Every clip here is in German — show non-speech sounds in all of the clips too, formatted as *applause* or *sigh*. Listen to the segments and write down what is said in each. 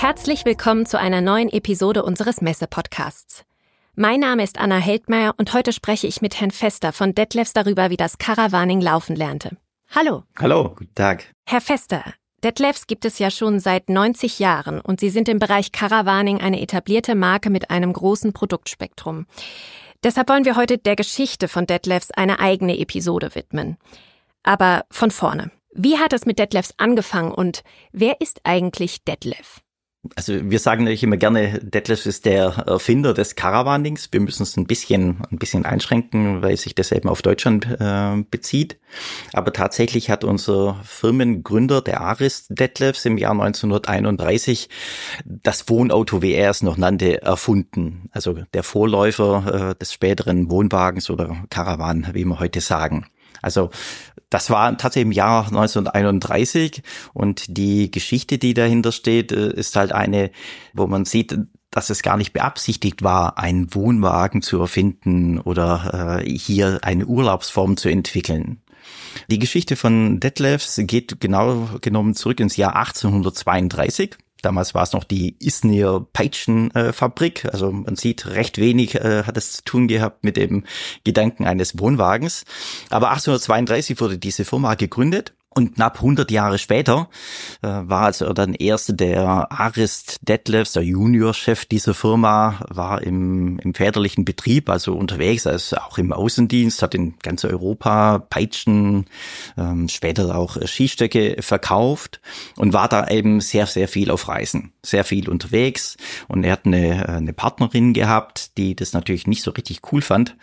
Herzlich willkommen zu einer neuen Episode unseres Messe-Podcasts. Mein Name ist Anna Heldmeier und heute spreche ich mit Herrn Fester von Detlefs darüber, wie das Caravaning laufen lernte. Hallo. Hallo, guten Tag. Herr Fester, Detlefs gibt es ja schon seit 90 Jahren und Sie sind im Bereich Caravaning eine etablierte Marke mit einem großen Produktspektrum. Deshalb wollen wir heute der Geschichte von Detlefs eine eigene Episode widmen. Aber von vorne. Wie hat es mit Detlefs angefangen und wer ist eigentlich Detlef? Also wir sagen natürlich immer gerne, Detlef ist der Erfinder des Caravanings. Wir müssen es ein bisschen, ein bisschen einschränken, weil sich das eben auf Deutschland äh, bezieht. Aber tatsächlich hat unser Firmengründer, der Aris Detlefs, im Jahr 1931 das Wohnauto, wie er es noch nannte, erfunden. Also der Vorläufer äh, des späteren Wohnwagens oder Caravan, wie wir heute sagen. Also das war tatsächlich im Jahr 1931 und die Geschichte, die dahinter steht, äh, ist halt eine, wo man sieht, dass es gar nicht beabsichtigt war, einen Wohnwagen zu erfinden oder äh, hier eine Urlaubsform zu entwickeln. Die Geschichte von Detlefs geht genau genommen zurück ins Jahr 1832. Damals war es noch die Isnir Peitschenfabrik. Also man sieht, recht wenig äh, hat es zu tun gehabt mit dem Gedanken eines Wohnwagens. Aber 1832 wurde diese Firma gegründet und knapp 100 Jahre später äh, war also dann erst der Arist Detlefs, der Juniorchef dieser Firma, war im, im väterlichen Betrieb, also unterwegs, also auch im Außendienst, hat in ganz Europa Peitschen, ähm, später auch Skistöcke verkauft und war da eben sehr, sehr viel auf Reisen, sehr viel unterwegs. Und er hat eine, eine Partnerin gehabt, die das natürlich nicht so richtig cool fand,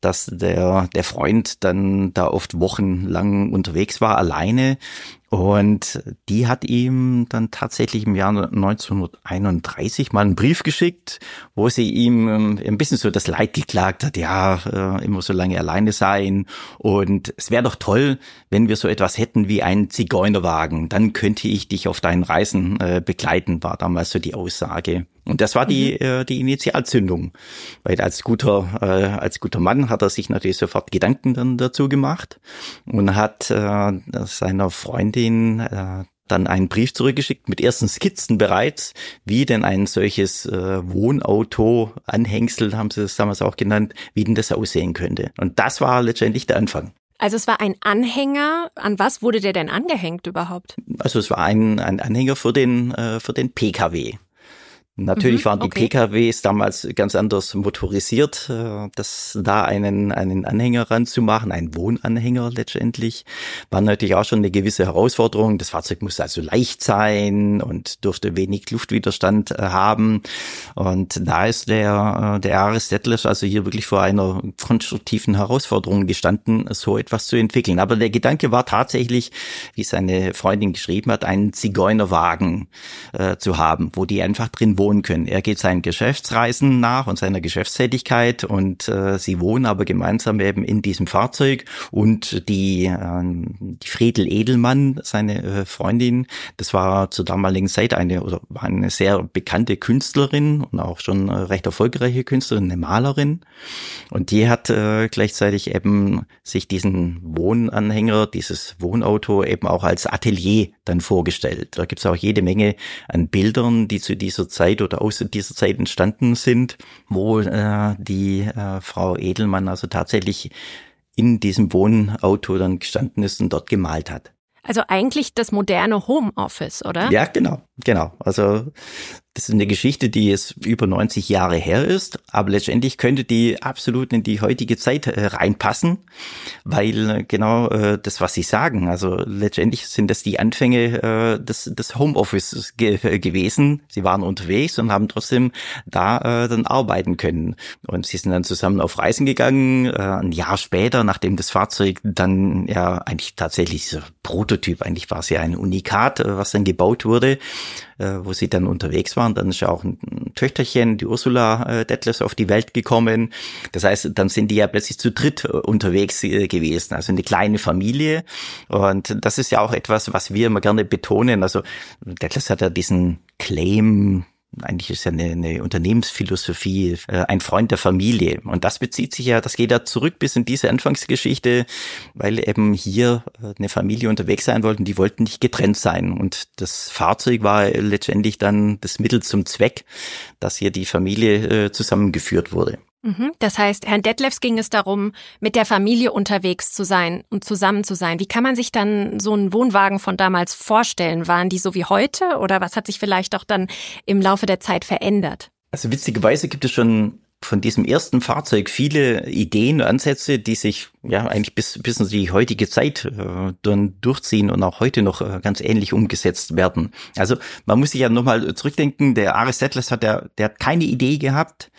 dass der, der Freund dann da oft wochenlang unterwegs war, allein eine und die hat ihm dann tatsächlich im Jahr 1931 mal einen Brief geschickt, wo sie ihm ähm, ein bisschen so das Leid geklagt hat, ja, äh, immer so lange alleine sein. Und es wäre doch toll, wenn wir so etwas hätten wie einen Zigeunerwagen. Dann könnte ich dich auf deinen Reisen äh, begleiten, war damals so die Aussage. Und das war die, mhm. äh, die Initialzündung. Weil als guter, äh, als guter Mann hat er sich natürlich sofort Gedanken dann dazu gemacht und hat äh, seiner Freundin äh, dann einen Brief zurückgeschickt mit ersten Skizzen bereits, wie denn ein solches äh, Wohnauto, Anhängsel haben sie es damals auch genannt, wie denn das aussehen könnte. Und das war letztendlich der Anfang. Also es war ein Anhänger. An was wurde der denn angehängt überhaupt? Also es war ein, ein Anhänger für den, äh, für den PKW. Natürlich mhm, waren die okay. PKWs damals ganz anders motorisiert. Äh, das da einen, einen Anhänger ranzumachen, einen Wohnanhänger letztendlich, war natürlich auch schon eine gewisse Herausforderung. Das Fahrzeug musste also leicht sein und durfte wenig Luftwiderstand äh, haben. Und da ist der, äh, der Aris Detlef also hier wirklich vor einer konstruktiven Herausforderung gestanden, so etwas zu entwickeln. Aber der Gedanke war tatsächlich, wie seine Freundin geschrieben hat, einen Zigeunerwagen äh, zu haben, wo die einfach drin wohnen können. Er geht seinen Geschäftsreisen nach und seiner Geschäftstätigkeit und äh, sie wohnen aber gemeinsam eben in diesem Fahrzeug und die, äh, die Friedel Edelmann, seine äh, Freundin, das war zur damaligen Zeit eine oder war eine sehr bekannte Künstlerin und auch schon äh, recht erfolgreiche Künstlerin, eine Malerin und die hat äh, gleichzeitig eben sich diesen Wohnanhänger, dieses Wohnauto eben auch als Atelier dann vorgestellt. Da gibt es auch jede Menge an Bildern, die zu dieser Zeit Zeit oder aus dieser Zeit entstanden sind, wo äh, die äh, Frau Edelmann also tatsächlich in diesem Wohnauto dann gestanden ist und dort gemalt hat. Also eigentlich das moderne Homeoffice, oder? Ja, genau, genau. Also das ist eine Geschichte, die jetzt über 90 Jahre her ist, aber letztendlich könnte die absolut in die heutige Zeit äh, reinpassen, weil äh, genau äh, das, was Sie sagen, also letztendlich sind das die Anfänge des, des Homeoffice ge gewesen. Sie waren unterwegs und haben trotzdem da dann arbeiten können. Und sie sind dann zusammen auf Reisen gegangen, ein Jahr später, nachdem das Fahrzeug dann ja eigentlich tatsächlich Prototyp, eigentlich war es ja ein Unikat, was dann gebaut wurde, äh, wo sie dann unterwegs waren. Dann ist ja auch ein Töchterchen, die Ursula äh, Detlefs, auf die Welt gekommen. Das heißt, dann sind die ja plötzlich zu dritt äh, unterwegs äh, gewesen, also eine kleine Familie. Und das ist ja auch etwas, was wir immer gerne betonen. Also Detlefs hat ja diesen Claim eigentlich ist ja eine, eine Unternehmensphilosophie, äh, ein Freund der Familie. Und das bezieht sich ja, das geht ja zurück bis in diese Anfangsgeschichte, weil eben hier äh, eine Familie unterwegs sein wollten, die wollten nicht getrennt sein. Und das Fahrzeug war letztendlich dann das Mittel zum Zweck, dass hier die Familie äh, zusammengeführt wurde. Mhm. Das heißt, Herrn Detlefs ging es darum, mit der Familie unterwegs zu sein und zusammen zu sein. Wie kann man sich dann so einen Wohnwagen von damals vorstellen? Waren die so wie heute oder was hat sich vielleicht auch dann im Laufe der Zeit verändert? Also witzigerweise gibt es schon von diesem ersten Fahrzeug viele Ideen, Ansätze, die sich ja eigentlich bis, bis in die heutige Zeit äh, dann durchziehen und auch heute noch äh, ganz ähnlich umgesetzt werden. Also man muss sich ja nochmal zurückdenken, der Aris Settlers hat der, der hat keine Idee gehabt,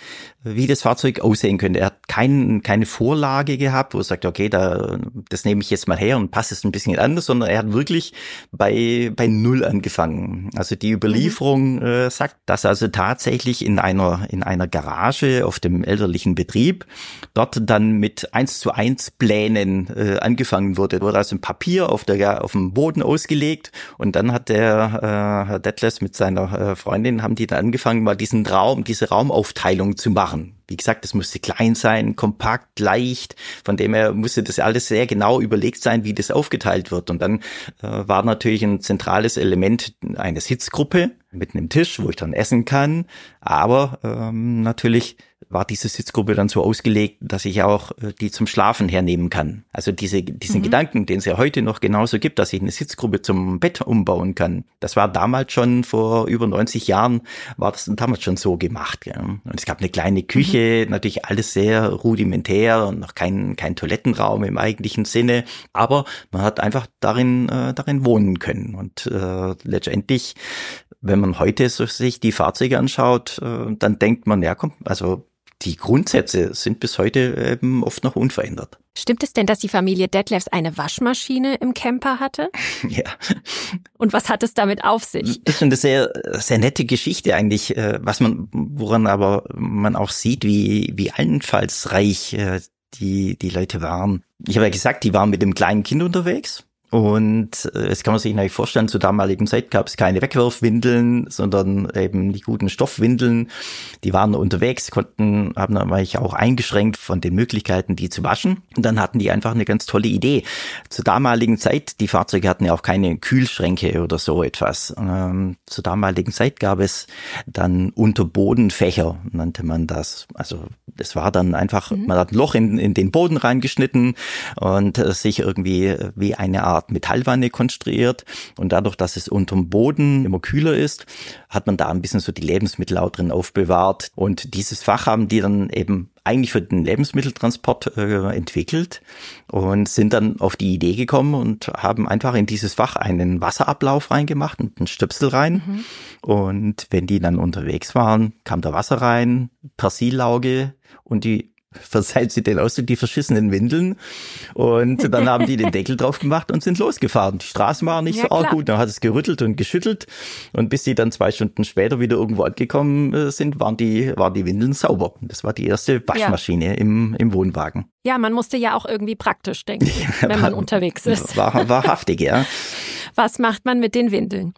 wie das Fahrzeug aussehen könnte. Er hat kein, keine Vorlage gehabt, wo er sagt, okay, da, das nehme ich jetzt mal her und passe es ein bisschen anders, sondern er hat wirklich bei, bei Null angefangen. Also die Überlieferung mhm. äh, sagt, dass also tatsächlich in einer, in einer Garage auf dem elterlichen Betrieb dort dann mit eins zu eins Plänen äh, angefangen wurde. Wurde also ein Papier auf, der, auf dem Boden ausgelegt und dann hat der äh, Herr Detlef mit seiner äh, Freundin, haben die dann angefangen, mal diesen Raum, diese Raumaufteilung zu machen. Wie gesagt, es musste klein sein, kompakt, leicht. Von dem her musste das alles sehr genau überlegt sein, wie das aufgeteilt wird. Und dann äh, war natürlich ein zentrales Element eine Sitzgruppe mit einem Tisch, wo ich dann essen kann. Aber ähm, natürlich war diese Sitzgruppe dann so ausgelegt, dass ich auch äh, die zum Schlafen hernehmen kann. Also diese, diesen mhm. Gedanken, den es ja heute noch genauso gibt, dass ich eine Sitzgruppe zum Bett umbauen kann. Das war damals schon vor über 90 Jahren, war das damals schon so gemacht. Ja. Und es gab eine kleine Küche, mhm. natürlich alles sehr rudimentär und noch kein, kein Toilettenraum im eigentlichen Sinne. Aber man hat einfach darin, äh, darin wohnen können. Und äh, letztendlich, wenn man heute so sich die Fahrzeuge anschaut, äh, dann denkt man, ja komm, also die Grundsätze sind bis heute eben oft noch unverändert. Stimmt es denn, dass die Familie Detlefs eine Waschmaschine im Camper hatte? *laughs* ja. Und was hat es damit auf sich? Das ist eine sehr, sehr nette Geschichte eigentlich, äh, was man, woran aber man auch sieht, wie, wie einfallsreich äh, die, die Leute waren. Ich habe ja gesagt, die waren mit dem kleinen Kind unterwegs. Und äh, es kann man sich natürlich vorstellen, zur damaligen Zeit gab es keine Wegwerfwindeln, sondern eben die guten Stoffwindeln. Die waren unterwegs, konnten, haben natürlich auch eingeschränkt von den Möglichkeiten, die zu waschen. Und dann hatten die einfach eine ganz tolle Idee. Zur damaligen Zeit, die Fahrzeuge hatten ja auch keine Kühlschränke oder so etwas. Ähm, zur damaligen Zeit gab es dann Unterbodenfächer, nannte man das. Also das war dann einfach, mhm. man hat ein Loch in, in den Boden reingeschnitten und äh, sich irgendwie wie eine Art Art Metallwanne konstruiert und dadurch, dass es unterm Boden immer kühler ist, hat man da ein bisschen so die Lebensmittel auch drin aufbewahrt und dieses Fach haben die dann eben eigentlich für den Lebensmitteltransport äh, entwickelt und sind dann auf die Idee gekommen und haben einfach in dieses Fach einen Wasserablauf reingemacht und einen Stöpsel rein. Mhm. Und wenn die dann unterwegs waren, kam da Wasser rein, Persilauge und die verzeiht sie den Ausdruck, die verschissenen Windeln. Und dann haben die den Deckel drauf gemacht und sind losgefahren. Die Straßen waren nicht ja, so arg gut, dann hat es gerüttelt und geschüttelt. Und bis die dann zwei Stunden später wieder irgendwo angekommen äh, sind, waren die, waren die Windeln sauber. Das war die erste Waschmaschine ja. im, im Wohnwagen. Ja, man musste ja auch irgendwie praktisch denken, *laughs* wenn man unterwegs ist. War, wahrhaftig, ja. Was macht man mit den Windeln?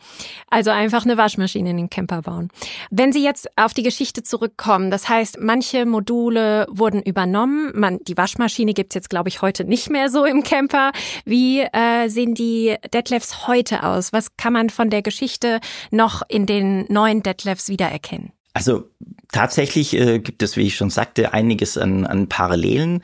Also einfach eine Waschmaschine in den Camper bauen. Wenn Sie jetzt auf die Geschichte zurückkommen, das heißt, manche Module wurden übernommen. Man, die Waschmaschine gibt's jetzt, glaube ich, heute nicht mehr so im Camper. Wie äh, sehen die Detlefs heute aus? Was kann man von der Geschichte noch in den neuen Detlefs wiedererkennen? Also tatsächlich äh, gibt es, wie ich schon sagte, einiges an, an Parallelen.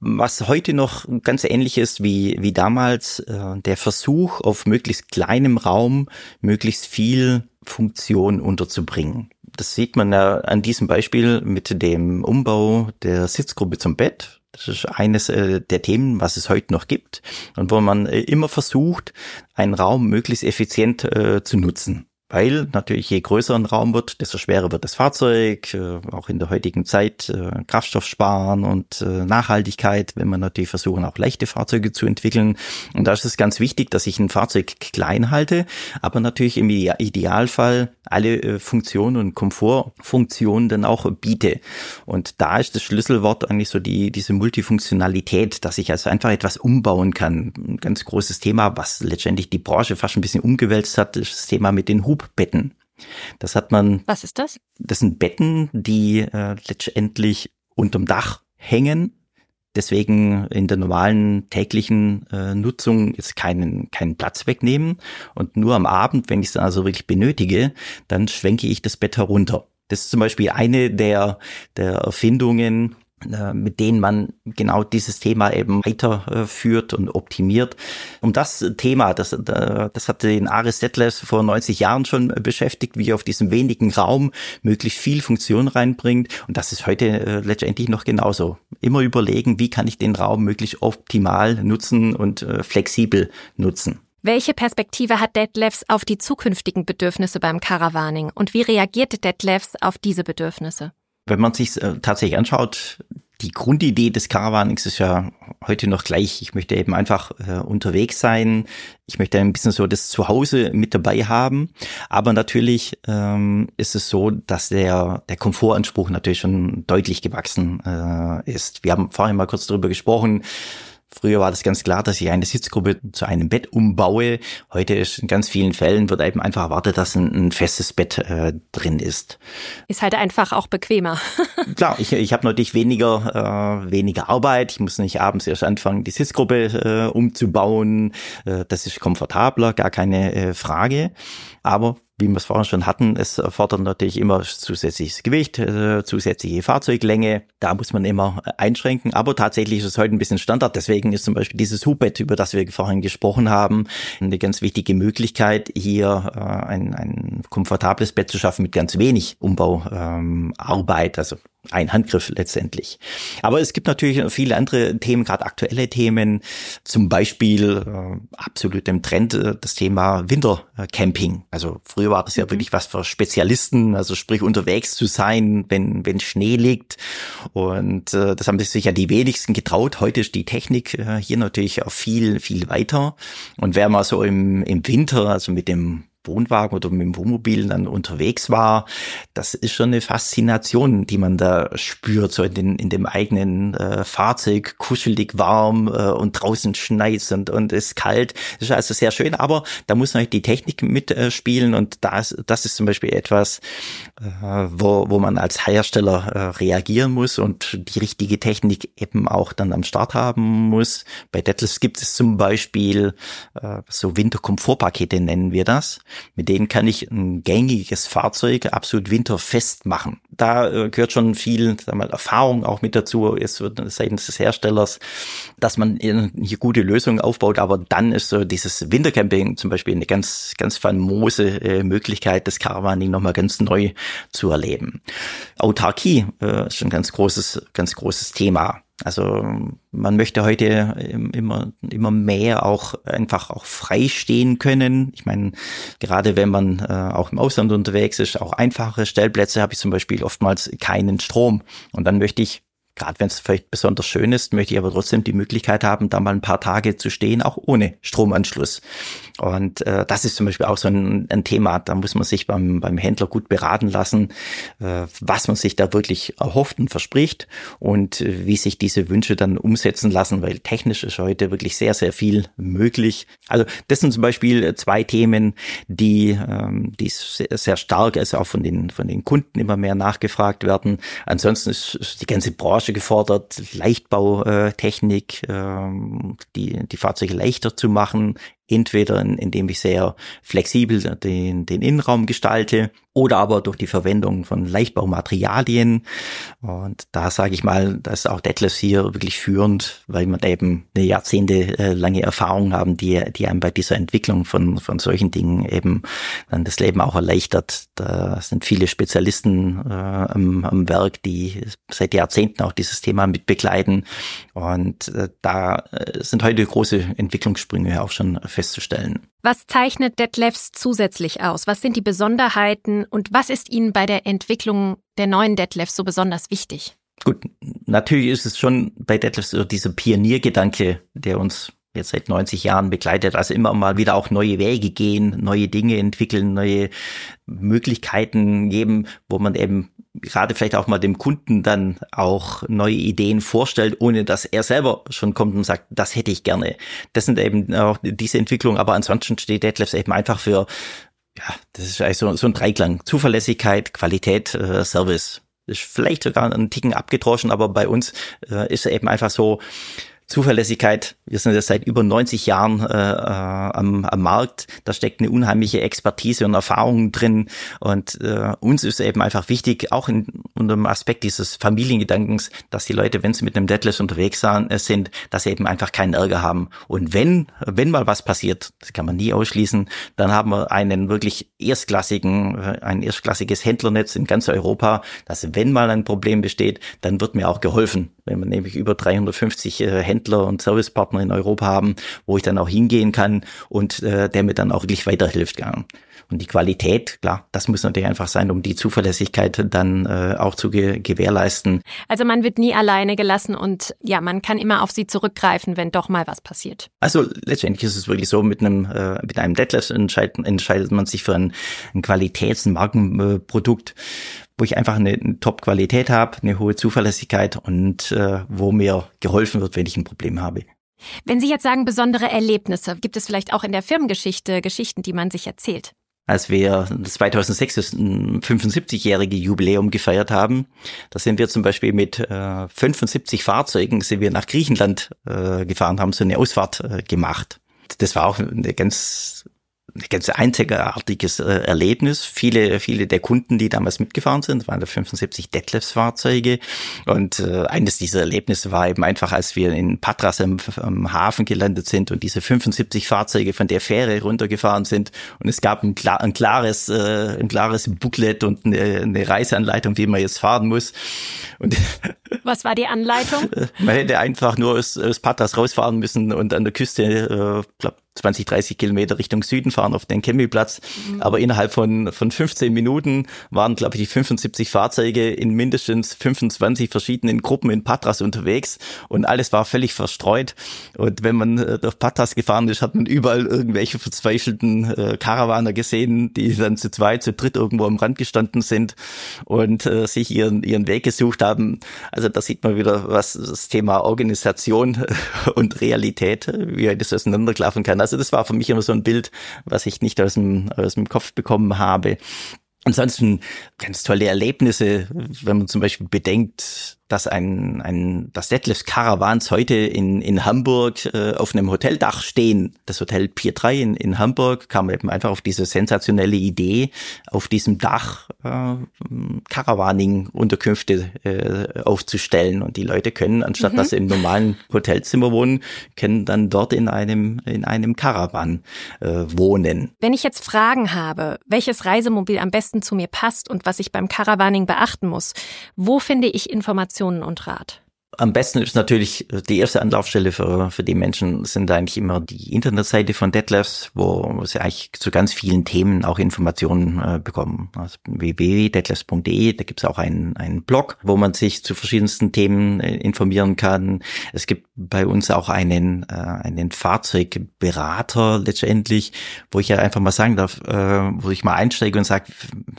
Was heute noch ganz ähnlich ist wie, wie damals, äh, der Versuch, auf möglichst kleinem Raum möglichst viel Funktion unterzubringen. Das sieht man ja an diesem Beispiel mit dem Umbau der Sitzgruppe zum Bett. Das ist eines äh, der Themen, was es heute noch gibt und wo man äh, immer versucht, einen Raum möglichst effizient äh, zu nutzen weil natürlich je größer ein Raum wird, desto schwerer wird das Fahrzeug, äh, auch in der heutigen Zeit äh, Kraftstoff sparen und äh, Nachhaltigkeit, wenn man natürlich versuchen, auch leichte Fahrzeuge zu entwickeln. Und da ist es ganz wichtig, dass ich ein Fahrzeug klein halte, aber natürlich im Idealfall alle äh, Funktionen und Komfortfunktionen dann auch biete. Und da ist das Schlüsselwort eigentlich so die, diese Multifunktionalität, dass ich also einfach etwas umbauen kann. Ein ganz großes Thema, was letztendlich die Branche fast ein bisschen umgewälzt hat, ist das Thema mit den Hub Hubbetten. Das hat man. Was ist das? Das sind Betten, die äh, letztendlich unterm Dach hängen. Deswegen in der normalen täglichen äh, Nutzung jetzt keinen, keinen Platz wegnehmen. Und nur am Abend, wenn ich es dann also wirklich benötige, dann schwenke ich das Bett herunter. Das ist zum Beispiel eine der, der Erfindungen, mit denen man genau dieses Thema eben weiterführt und optimiert. Um das Thema, das, äh, das hat den Aris Detlefs vor 90 Jahren schon beschäftigt, wie er auf diesem wenigen Raum möglichst viel Funktion reinbringt. Und das ist heute äh, letztendlich noch genauso. Immer überlegen, wie kann ich den Raum möglichst optimal nutzen und flexibel nutzen. Welche Perspektive hat Detlefs auf die zukünftigen Bedürfnisse beim Caravaning und wie reagiert Detlefs auf diese Bedürfnisse? Wenn man sich äh, tatsächlich anschaut, die Grundidee des Caravanings ist ja heute noch gleich. Ich möchte eben einfach äh, unterwegs sein. Ich möchte ein bisschen so das Zuhause mit dabei haben. Aber natürlich ähm, ist es so, dass der, der Komfortanspruch natürlich schon deutlich gewachsen äh, ist. Wir haben vorhin mal kurz darüber gesprochen. Früher war das ganz klar, dass ich eine Sitzgruppe zu einem Bett umbaue. Heute ist in ganz vielen Fällen wird eben einfach erwartet, dass ein, ein festes Bett äh, drin ist. Ist halt einfach auch bequemer. *laughs* klar, ich, ich habe natürlich weniger, äh, weniger Arbeit. Ich muss nicht abends erst anfangen, die Sitzgruppe äh, umzubauen. Äh, das ist komfortabler, gar keine äh, Frage. Aber wie wir es vorhin schon hatten, es erfordert natürlich immer zusätzliches Gewicht, äh, zusätzliche Fahrzeuglänge. Da muss man immer einschränken. Aber tatsächlich ist es heute ein bisschen Standard. Deswegen ist zum Beispiel dieses Hubbett, über das wir vorhin gesprochen haben, eine ganz wichtige Möglichkeit, hier äh, ein, ein komfortables Bett zu schaffen mit ganz wenig Umbauarbeit. Ähm, also ein Handgriff letztendlich. Aber es gibt natürlich viele andere Themen, gerade aktuelle Themen, zum Beispiel äh, absolut im Trend äh, das Thema Wintercamping. Also früher war das ja mhm. wirklich was für Spezialisten, also sprich unterwegs zu sein, wenn wenn Schnee liegt. Und äh, das haben sich ja die wenigsten getraut. Heute ist die Technik äh, hier natürlich auch viel viel weiter. Und wer mal so im im Winter, also mit dem Wohnwagen oder mit dem Wohnmobil dann unterwegs war, das ist schon eine Faszination, die man da spürt, so in, den, in dem eigenen äh, Fahrzeug, kuschelig warm äh, und draußen schneit und, und ist kalt. Das ist also sehr schön, aber da muss natürlich die Technik mitspielen äh, und das, das ist zum Beispiel etwas, äh, wo, wo man als Hersteller äh, reagieren muss und die richtige Technik eben auch dann am Start haben muss. Bei Detlefs gibt es zum Beispiel äh, so Winterkomfortpakete nennen wir das. Mit denen kann ich ein gängiges Fahrzeug absolut winterfest machen. Da äh, gehört schon viel sag mal, Erfahrung auch mit dazu, es wird seitens des Herstellers, dass man hier gute Lösungen aufbaut. Aber dann ist so dieses Wintercamping zum Beispiel eine ganz, ganz famose äh, Möglichkeit, das Caravaning nochmal ganz neu zu erleben. Autarkie äh, ist ein ganz großes, ganz großes Thema. Also man möchte heute immer, immer mehr auch einfach auch frei stehen können. Ich meine, gerade wenn man äh, auch im Ausland unterwegs ist, auch einfache Stellplätze habe ich zum Beispiel oftmals keinen Strom. Und dann möchte ich Gerade wenn es vielleicht besonders schön ist, möchte ich aber trotzdem die Möglichkeit haben, da mal ein paar Tage zu stehen, auch ohne Stromanschluss. Und äh, das ist zum Beispiel auch so ein, ein, Thema, da muss man sich beim, beim Händler gut beraten lassen, äh, was man sich da wirklich erhofft und verspricht und äh, wie sich diese Wünsche dann umsetzen lassen, weil technisch ist heute wirklich sehr, sehr viel möglich. Also das sind zum Beispiel zwei Themen, die, ähm, die sehr, sehr stark, also auch von den, von den Kunden immer mehr nachgefragt werden. Ansonsten ist, ist die ganze Branche gefordert, Leichtbautechnik, ähm, die, die Fahrzeuge leichter zu machen, entweder indem ich sehr flexibel den, den Innenraum gestalte oder aber durch die Verwendung von Leichtbaumaterialien. Und da sage ich mal, dass auch Detlefs hier wirklich führend, weil man eben eine jahrzehntelange Erfahrung haben, die, die einem bei dieser Entwicklung von, von solchen Dingen eben dann das Leben auch erleichtert. Da sind viele Spezialisten äh, am, am Werk, die seit Jahrzehnten auch dieses Thema mit begleiten. Und äh, da äh, sind heute große Entwicklungssprünge auch schon festzustellen. Was zeichnet Detlefs zusätzlich aus? Was sind die Besonderheiten und was ist Ihnen bei der Entwicklung der neuen Detlefs so besonders wichtig? Gut, natürlich ist es schon bei Detlefs so dieser Pioniergedanke, der uns jetzt seit 90 Jahren begleitet, also immer mal wieder auch neue Wege gehen, neue Dinge entwickeln, neue Möglichkeiten geben, wo man eben gerade vielleicht auch mal dem Kunden dann auch neue Ideen vorstellt, ohne dass er selber schon kommt und sagt, das hätte ich gerne. Das sind eben auch diese Entwicklungen, aber ansonsten steht Detlefs eben einfach für ja, das ist eigentlich so, so ein Dreiklang. Zuverlässigkeit, Qualität, äh, Service. Ist vielleicht sogar einen Ticken abgedroschen, aber bei uns äh, ist eben einfach so, Zuverlässigkeit, wir sind jetzt seit über 90 Jahren äh, äh, am, am Markt, da steckt eine unheimliche Expertise und Erfahrung drin. Und äh, uns ist eben einfach wichtig, auch in, unter dem Aspekt dieses Familiengedankens, dass die Leute, wenn sie mit einem Deadlift unterwegs äh, sind, dass sie eben einfach keinen Ärger haben. Und wenn, wenn mal was passiert, das kann man nie ausschließen, dann haben wir einen wirklich erstklassigen, äh, ein erstklassiges Händlernetz in ganz Europa, dass wenn mal ein Problem besteht, dann wird mir auch geholfen. Wenn wir nämlich über 350 äh, Händler und Servicepartner in Europa haben, wo ich dann auch hingehen kann und äh, der mir dann auch wirklich weiterhilft. Ja. Und die Qualität, klar, das muss natürlich einfach sein, um die Zuverlässigkeit dann äh, auch zu ge gewährleisten. Also man wird nie alleine gelassen und ja, man kann immer auf sie zurückgreifen, wenn doch mal was passiert. Also letztendlich ist es wirklich so, mit einem, äh, mit einem Deadlift entscheidet, entscheidet man sich für ein, ein Qualitäts- Markenprodukt wo ich einfach eine, eine Top-Qualität habe, eine hohe Zuverlässigkeit und äh, wo mir geholfen wird, wenn ich ein Problem habe. Wenn Sie jetzt sagen besondere Erlebnisse, gibt es vielleicht auch in der Firmengeschichte Geschichten, die man sich erzählt? Als wir 2006 das 75-jährige Jubiläum gefeiert haben, da sind wir zum Beispiel mit äh, 75 Fahrzeugen sind wir nach Griechenland äh, gefahren, haben so eine Ausfahrt äh, gemacht. Das war auch eine ganz ganz einzigartiges äh, Erlebnis. Viele, viele der Kunden, die damals mitgefahren sind, waren da 75 Detlefs-Fahrzeuge. Und äh, eines dieser Erlebnisse war eben einfach, als wir in Patras am, am, Hafen gelandet sind und diese 75 Fahrzeuge von der Fähre runtergefahren sind. Und es gab ein, klar, ein klares, äh, ein klares Booklet und eine, eine Reiseanleitung, wie man jetzt fahren muss. Und *laughs* Was war die Anleitung? man hätte einfach nur aus, aus Patras rausfahren müssen und an der Küste, äh, glaub, 20, 30 Kilometer Richtung Süden fahren auf den Campingplatz. Mhm. Aber innerhalb von, von 15 Minuten waren, glaube ich, die 75 Fahrzeuge in mindestens 25 verschiedenen Gruppen in Patras unterwegs und alles war völlig verstreut. Und wenn man äh, durch Patras gefahren ist, hat man überall irgendwelche verzweifelten äh, Karawaner gesehen, die dann zu zweit, zu dritt irgendwo am Rand gestanden sind und äh, sich ihren, ihren Weg gesucht haben. Also da sieht man wieder, was das Thema Organisation *laughs* und Realität, wie das auseinanderklaffen kann. Also das war für mich immer so ein Bild, was ich nicht aus dem, aus dem Kopf bekommen habe. Ansonsten ganz tolle Erlebnisse, wenn man zum Beispiel bedenkt, dass ein, ein das Detlefs Caravans heute in, in Hamburg äh, auf einem Hoteldach stehen. Das Hotel Pier 3 in, in Hamburg kam eben einfach auf diese sensationelle Idee, auf diesem Dach äh, Caravaning-Unterkünfte äh, aufzustellen. Und die Leute können, anstatt mhm. dass sie im normalen Hotelzimmer wohnen, können dann dort in einem, in einem Caravan äh, wohnen. Wenn ich jetzt Fragen habe, welches Reisemobil am besten zu mir passt und was ich beim Caravaning beachten muss, wo finde ich Informationen Informationen und Rat? Am besten ist natürlich äh, die erste Anlaufstelle für, für die Menschen sind eigentlich immer die Internetseite von Detlefs, wo sie eigentlich zu ganz vielen Themen auch Informationen äh, bekommen. Also www.detlefs.de, da gibt es auch einen, einen Blog, wo man sich zu verschiedensten Themen äh, informieren kann. Es gibt bei uns auch einen, äh, einen Fahrzeugberater letztendlich, wo ich ja einfach mal sagen darf, äh, wo ich mal einsteige und sage,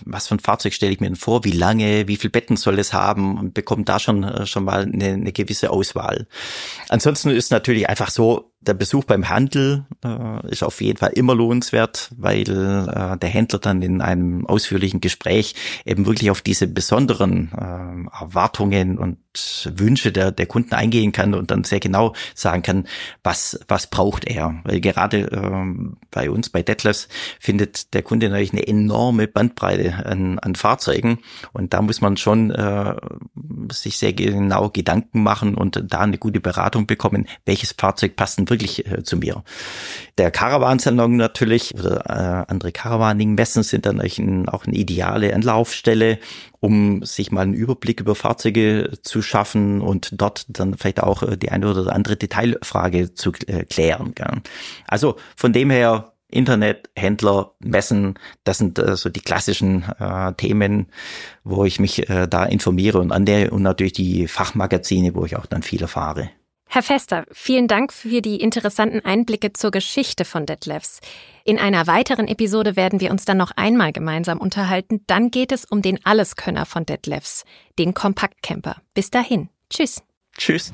was für ein Fahrzeug stelle ich mir denn vor, wie lange, wie viel Betten soll es haben? Und bekomme da schon, äh, schon mal eine eine gewisse Auswahl. Ansonsten ist natürlich einfach so, der Besuch beim Handel äh, ist auf jeden Fall immer lohnenswert, weil äh, der Händler dann in einem ausführlichen Gespräch eben wirklich auf diese besonderen äh, Erwartungen und Wünsche der, der Kunden eingehen kann und dann sehr genau sagen kann, was, was braucht er. Weil gerade äh, bei uns, bei Detlefs, findet der Kunde natürlich eine enorme Bandbreite an, an Fahrzeugen und da muss man schon äh, sich sehr genau Gedanken machen und da eine gute Beratung bekommen, welches Fahrzeug passt denn äh, zu mir. Der Caravan-Salon natürlich oder äh, andere Caravaning-Messen sind dann ein, auch eine ideale Anlaufstelle, um sich mal einen Überblick über Fahrzeuge zu schaffen und dort dann vielleicht auch äh, die eine oder andere Detailfrage zu äh, klären. Gell. Also von dem her Internet, Händler, Messen, das sind äh, so die klassischen äh, Themen, wo ich mich äh, da informiere und an der und natürlich die Fachmagazine, wo ich auch dann viel erfahre. Herr Fester, vielen Dank für die interessanten Einblicke zur Geschichte von Detlefs. In einer weiteren Episode werden wir uns dann noch einmal gemeinsam unterhalten. Dann geht es um den Alleskönner von Detlefs, den Kompaktcamper. Bis dahin. Tschüss. Tschüss.